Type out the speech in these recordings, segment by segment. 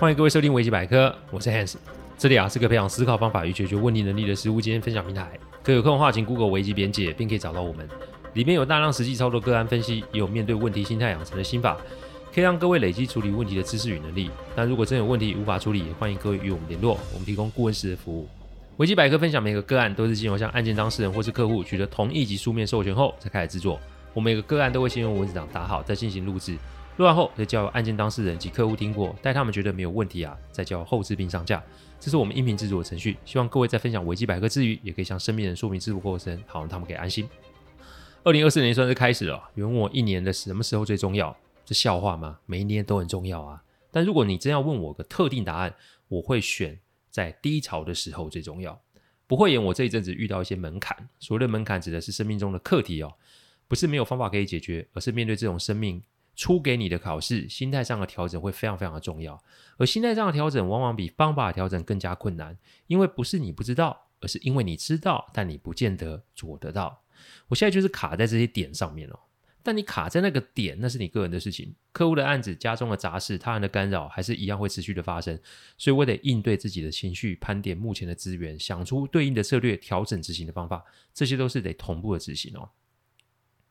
欢迎各位收听危机百科，我是 Hans，这里啊是个培养思考方法与解决问题能力的实务经验分享平台。可有空的话，请 Google 危机边界，并可以找到我们。里面有大量实际操作个案分析，也有面对问题心态养成的心法，可以让各位累积处理问题的知识与能力。但如果真有问题无法处理，也欢迎各位与我们联络，我们提供顾问式的服务。危机百科分享每个个案都是经由向案件当事人或是客户取得同意及书面授权后才开始制作。我每个个案都会先用文字档打好，再进行录制。录完后再交由案件当事人及客户听过，待他们觉得没有问题啊，再交后制并上架。这是我们音频制作的程序。希望各位在分享维基百科之余，也可以向身边人说明制作过程，好让他们可以安心。二零二四年算是开始了，有人问我一年的什么时候最重要？这笑话吗？每一年都很重要啊。但如果你真要问我个特定答案，我会选在低潮的时候最重要。不会演我这一阵子遇到一些门槛，所谓的门槛指的是生命中的课题哦，不是没有方法可以解决，而是面对这种生命。出给你的考试，心态上的调整会非常非常的重要，而心态上的调整往往比方法调整更加困难，因为不是你不知道，而是因为你知道，但你不见得做得到。我现在就是卡在这些点上面哦，但你卡在那个点，那是你个人的事情，客户的案子、家中的杂事、他人的干扰，还是一样会持续的发生，所以我得应对自己的情绪，盘点目前的资源，想出对应的策略，调整执行的方法，这些都是得同步的执行哦。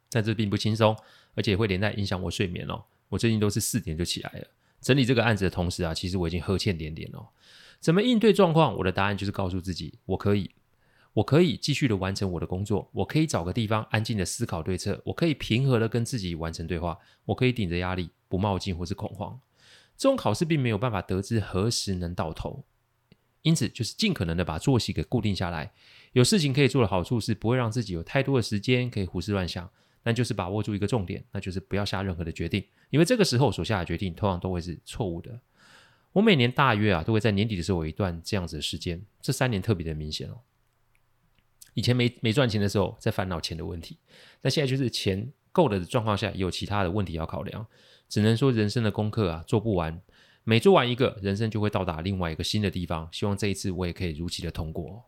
但这并不轻松，而且会连带影响我睡眠哦。我最近都是四点就起来了，整理这个案子的同时啊，其实我已经呵欠连连哦。怎么应对状况？我的答案就是告诉自己，我可以，我可以继续的完成我的工作，我可以找个地方安静的思考对策，我可以平和的跟自己完成对话，我可以顶着压力不冒进或是恐慌。这种考试并没有办法得知何时能到头，因此就是尽可能的把作息给固定下来。有事情可以做的好处是不会让自己有太多的时间可以胡思乱想。但就是把握住一个重点，那就是不要下任何的决定，因为这个时候所下的决定通常都会是错误的。我每年大约啊都会在年底的时候有一段这样子的时间，这三年特别的明显哦。以前没没赚钱的时候在烦恼钱的问题，但现在就是钱够了的状况下，有其他的问题要考量。只能说人生的功课啊做不完，每做完一个，人生就会到达另外一个新的地方。希望这一次我也可以如期的通过。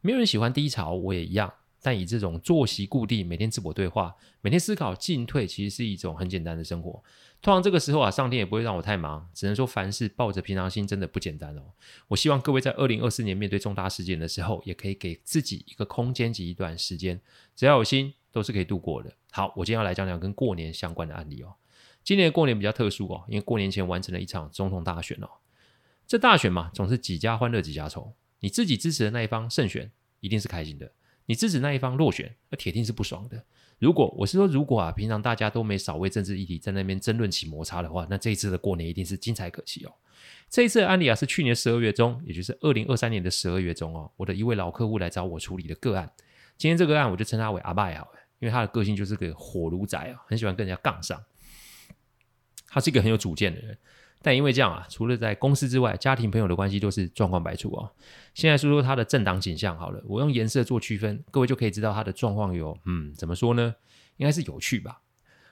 没有人喜欢低潮，我也一样。但以这种作息固定、每天自我对话、每天思考进退，其实是一种很简单的生活。通常这个时候啊，上天也不会让我太忙，只能说凡事抱着平常心，真的不简单哦。我希望各位在二零二四年面对重大事件的时候，也可以给自己一个空间及一段时间，只要有心，都是可以度过的。好，我今天要来讲讲跟过年相关的案例哦。今年过年比较特殊哦，因为过年前完成了一场总统大选哦。这大选嘛，总是几家欢乐几家愁。你自己支持的那一方胜选，一定是开心的。你支持那一方落选，那铁定是不爽的。如果我是说，如果啊，平常大家都没少为政治议题在那边争论起摩擦的话，那这一次的过年一定是精彩可期哦。这一次的案例啊，是去年十二月中，也就是二零二三年的十二月中哦，我的一位老客户来找我处理的个案。今天这个案，我就称他为阿拜好了，因为他的个性就是个火炉仔啊，很喜欢跟人家杠上。他是一个很有主见的人。但因为这样啊，除了在公司之外，家庭朋友的关系都是状况百出哦。现在说说他的政党倾向好了，我用颜色做区分，各位就可以知道他的状况有，嗯，怎么说呢？应该是有趣吧。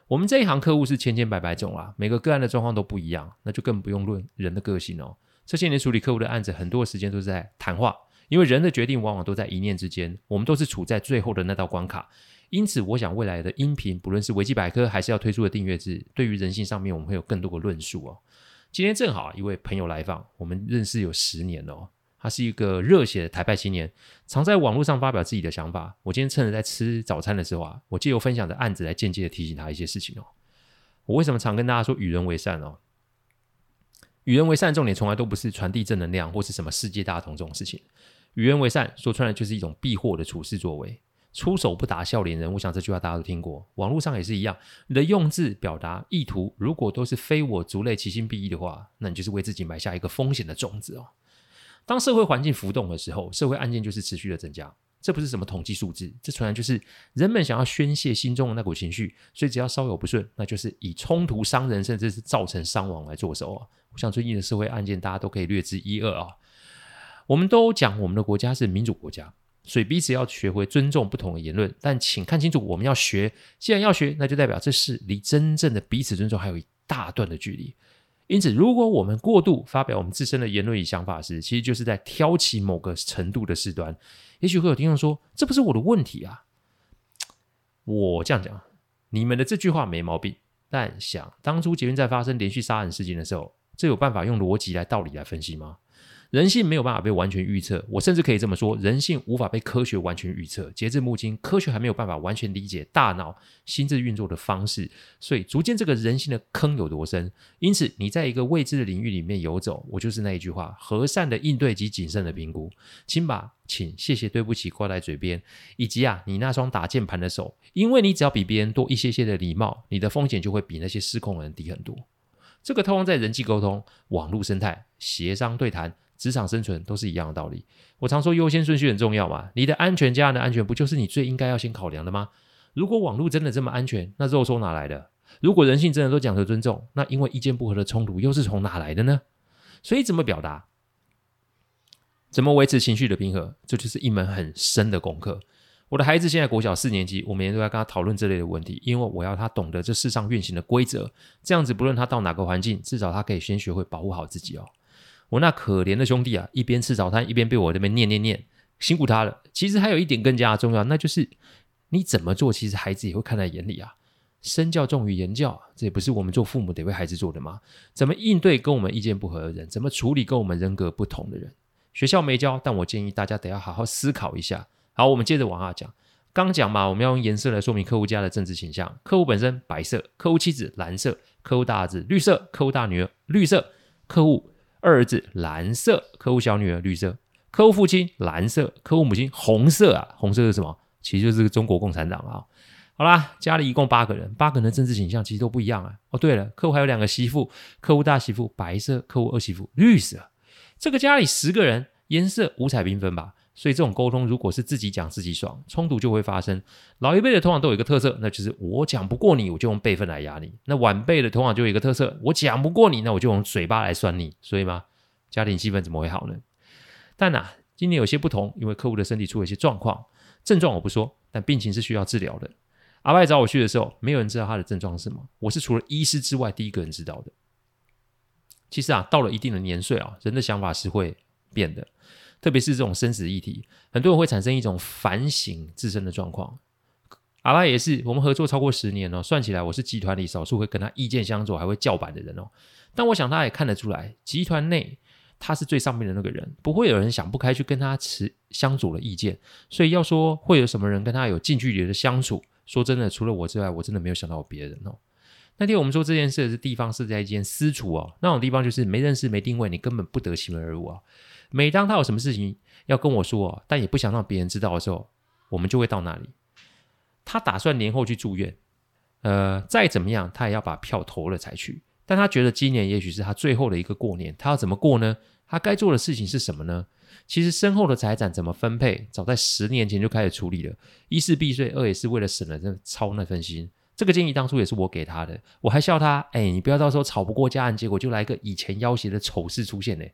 我们这一行客户是千千百百种啊，每个个案的状况都不一样，那就更不用论人的个性哦。这些年处理客户的案子，很多时间都是在谈话，因为人的决定往往都在一念之间，我们都是处在最后的那道关卡。因此，我想未来的音频，不论是维基百科还是要推出的订阅制，对于人性上面，我们会有更多的论述哦。今天正好一位朋友来访，我们认识有十年了哦。他是一个热血的台派青年，常在网络上发表自己的想法。我今天趁着在吃早餐的时候啊，我借由分享的案子来间接的提醒他一些事情哦。我为什么常跟大家说与人为善哦？与人为善重点从来都不是传递正能量或是什么世界大同这种事情。与人为善说穿了就是一种避祸的处事作为。出手不打笑脸人，我想这句话大家都听过。网络上也是一样，你的用字表达意图，如果都是非我族类、其心必异的话，那你就是为自己埋下一个风险的种子哦。当社会环境浮动的时候，社会案件就是持续的增加。这不是什么统计数字，这纯然就是人们想要宣泄心中的那股情绪，所以只要稍有不顺，那就是以冲突伤人，甚至是造成伤亡来做手啊。我想最近的社会案件，大家都可以略知一二啊。我们都讲我们的国家是民主国家。所以彼此要学会尊重不同的言论，但请看清楚，我们要学，既然要学，那就代表这是离真正的彼此尊重还有一大段的距离。因此，如果我们过度发表我们自身的言论与想法时，其实就是在挑起某个程度的事端。也许会有听众说：“这不是我的问题啊。”我这样讲，你们的这句话没毛病，但想当初捷运在发生连续杀人事件的时候，这有办法用逻辑来道理来分析吗？人性没有办法被完全预测，我甚至可以这么说，人性无法被科学完全预测。截至目前，科学还没有办法完全理解大脑心智运作的方式，所以逐渐这个人性的坑有多深。因此，你在一个未知的领域里面游走，我就是那一句话：和善的应对及谨慎的评估。请把请、谢谢、对不起挂在嘴边，以及啊，你那双打键盘的手，因为你只要比别人多一些些的礼貌，你的风险就会比那些失控的人低很多。这个通用在人际沟通、网络生态、协商对谈。职场生存都是一样的道理。我常说优先顺序很重要嘛，你的安全、家人的安全，不就是你最应该要先考量的吗？如果网络真的这么安全，那肉松哪来的？如果人性真的都讲求尊重，那因为意见不合的冲突又是从哪来的呢？所以怎么表达，怎么维持情绪的平和，这就是一门很深的功课。我的孩子现在国小四年级，我每天都在跟他讨论这类的问题，因为我要他懂得这世上运行的规则，这样子不论他到哪个环境，至少他可以先学会保护好自己哦。我那可怜的兄弟啊，一边吃早餐，一边被我这边念念念，辛苦他了。其实还有一点更加重要，那就是你怎么做，其实孩子也会看在眼里啊。身教重于言教，这也不是我们做父母得为孩子做的吗？怎么应对跟我们意见不合的人？怎么处理跟我们人格不同的人？学校没教，但我建议大家得要好好思考一下。好，我们接着往下讲。刚讲嘛，我们要用颜色来说明客户家的政治倾向。客户本身白色，客户妻子蓝色，客户大儿子绿色，客户大女儿绿色，客户。二儿子蓝色，客户小女儿绿色，客户父亲蓝色，客户母亲红色啊，红色是什么？其实就是中国共产党啊。好啦，家里一共八个人，八个人的政治倾向其实都不一样啊。哦，对了，客户还有两个媳妇，客户大媳妇白色，客户二媳妇绿色。这个家里十个人，颜色五彩缤纷吧。所以这种沟通，如果是自己讲自己爽，冲突就会发生。老一辈的通常都有一个特色，那就是我讲不过你，我就用辈分来压你。那晚辈的通常就有一个特色，我讲不过你，那我就用嘴巴来酸你。所以嘛，家庭气氛怎么会好呢？但呐、啊，今年有些不同，因为客户的身体出了一些状况，症状我不说，但病情是需要治疗的。阿拜找我去的时候，没有人知道他的症状是什么，我是除了医师之外第一个人知道的。其实啊，到了一定的年岁啊，人的想法是会变的。特别是这种生死议题，很多人会产生一种反省自身的状况。阿拉也是，我们合作超过十年哦，算起来我是集团里少数会跟他意见相左还会叫板的人哦。但我想他也看得出来，集团内他是最上面的那个人，不会有人想不开去跟他持相左的意见。所以要说会有什么人跟他有近距离的相处，说真的，除了我之外，我真的没有想到有别人哦。那天我们说这件事的地方是在一间私厨哦，那种地方就是没认识、没定位，你根本不得其门而入啊。每当他有什么事情要跟我说，但也不想让别人知道的时候，我们就会到那里。他打算年后去住院，呃，再怎么样他也要把票投了才去。但他觉得今年也许是他最后的一个过年，他要怎么过呢？他该做的事情是什么呢？其实身后的财产怎么分配，早在十年前就开始处理了。一是避税，二也是为了省了这操那份心。这个建议当初也是我给他的，我还笑他，哎，你不要到时候吵不过家人，结果就来个以前要挟的丑事出现呢。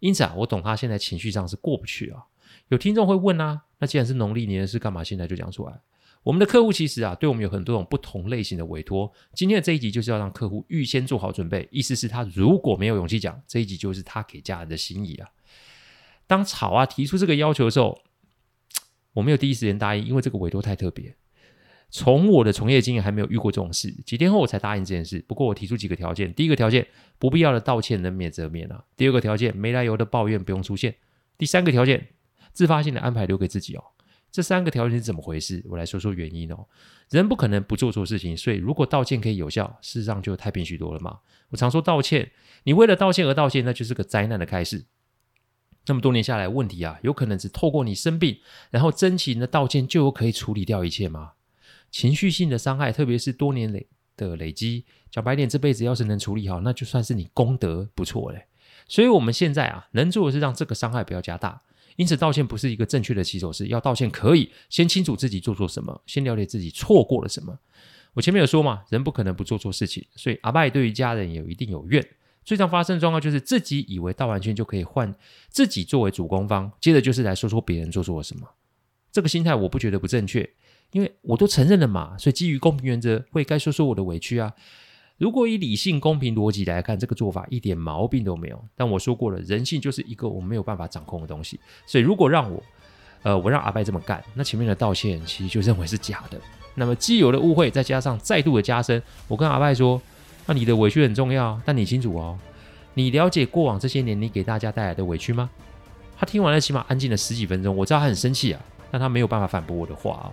因此啊，我懂他现在情绪上是过不去啊。有听众会问啊，那既然是农历年的事，干嘛现在就讲出来？我们的客户其实啊，对我们有很多种不同类型的委托。今天的这一集就是要让客户预先做好准备，意思是他如果没有勇气讲，这一集就是他给家人的心意啊。当草啊提出这个要求的时候，我没有第一时间答应，因为这个委托太特别。从我的从业经验还没有遇过这种事，几天后我才答应这件事。不过我提出几个条件：第一个条件，不必要的道歉能免则免啊；第二个条件，没来由的抱怨不用出现；第三个条件，自发性的安排留给自己哦。这三个条件是怎么回事？我来说说原因哦。人不可能不做错事情，所以如果道歉可以有效，事实上就太平许多了嘛。我常说道歉，你为了道歉而道歉，那就是个灾难的开始。这么多年下来，问题啊，有可能只透过你生病，然后真情的道歉，就可以处理掉一切吗？情绪性的伤害，特别是多年累的累积，讲白点，这辈子要是能处理好，那就算是你功德不错嘞。所以，我们现在啊，能做的是让这个伤害不要加大。因此，道歉不是一个正确的起手式。要道歉，可以先清楚自己做错什么，先了解自己错过了什么。我前面有说嘛，人不可能不做错事情，所以阿拜对于家人也有一定有怨。最常发生的状况就是自己以为道完歉就可以换自己作为主攻方，接着就是来说说别人做错了什么。这个心态我不觉得不正确。因为我都承认了嘛，所以基于公平原则，会该说说我的委屈啊。如果以理性、公平逻辑来看，这个做法一点毛病都没有。但我说过了，人性就是一个我没有办法掌控的东西。所以如果让我，呃，我让阿拜这么干，那前面的道歉其实就认为是假的。那么既有的误会，再加上再度的加深，我跟阿拜说，那你的委屈很重要，但你清楚哦，你了解过往这些年你给大家带来的委屈吗？他听完了，起码安静了十几分钟。我知道他很生气啊，但他没有办法反驳我的话啊。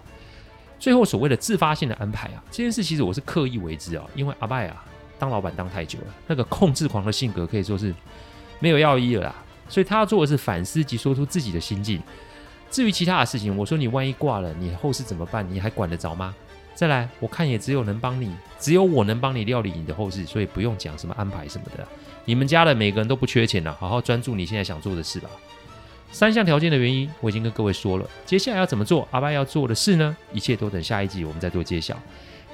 最后所谓的自发性的安排啊，这件事其实我是刻意为之啊，因为阿拜啊当老板当太久了，那个控制狂的性格可以说是没有药医了啦。所以他要做的是反思及说出自己的心境。至于其他的事情，我说你万一挂了，你后事怎么办？你还管得着吗？再来，我看也只有能帮你，只有我能帮你料理你的后事，所以不用讲什么安排什么的。你们家的每个人都不缺钱了，好好专注你现在想做的事吧。三项条件的原因我已经跟各位说了，接下来要怎么做？阿拜要做的事呢？一切都等下一集我们再做揭晓。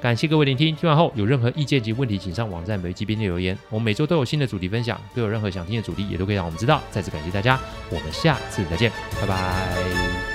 感谢各位聆听，听完后有任何意见及问题，请上网站每集编辑留言。我们每周都有新的主题分享，都有任何想听的主题也都可以让我们知道。再次感谢大家，我们下次再见，拜拜。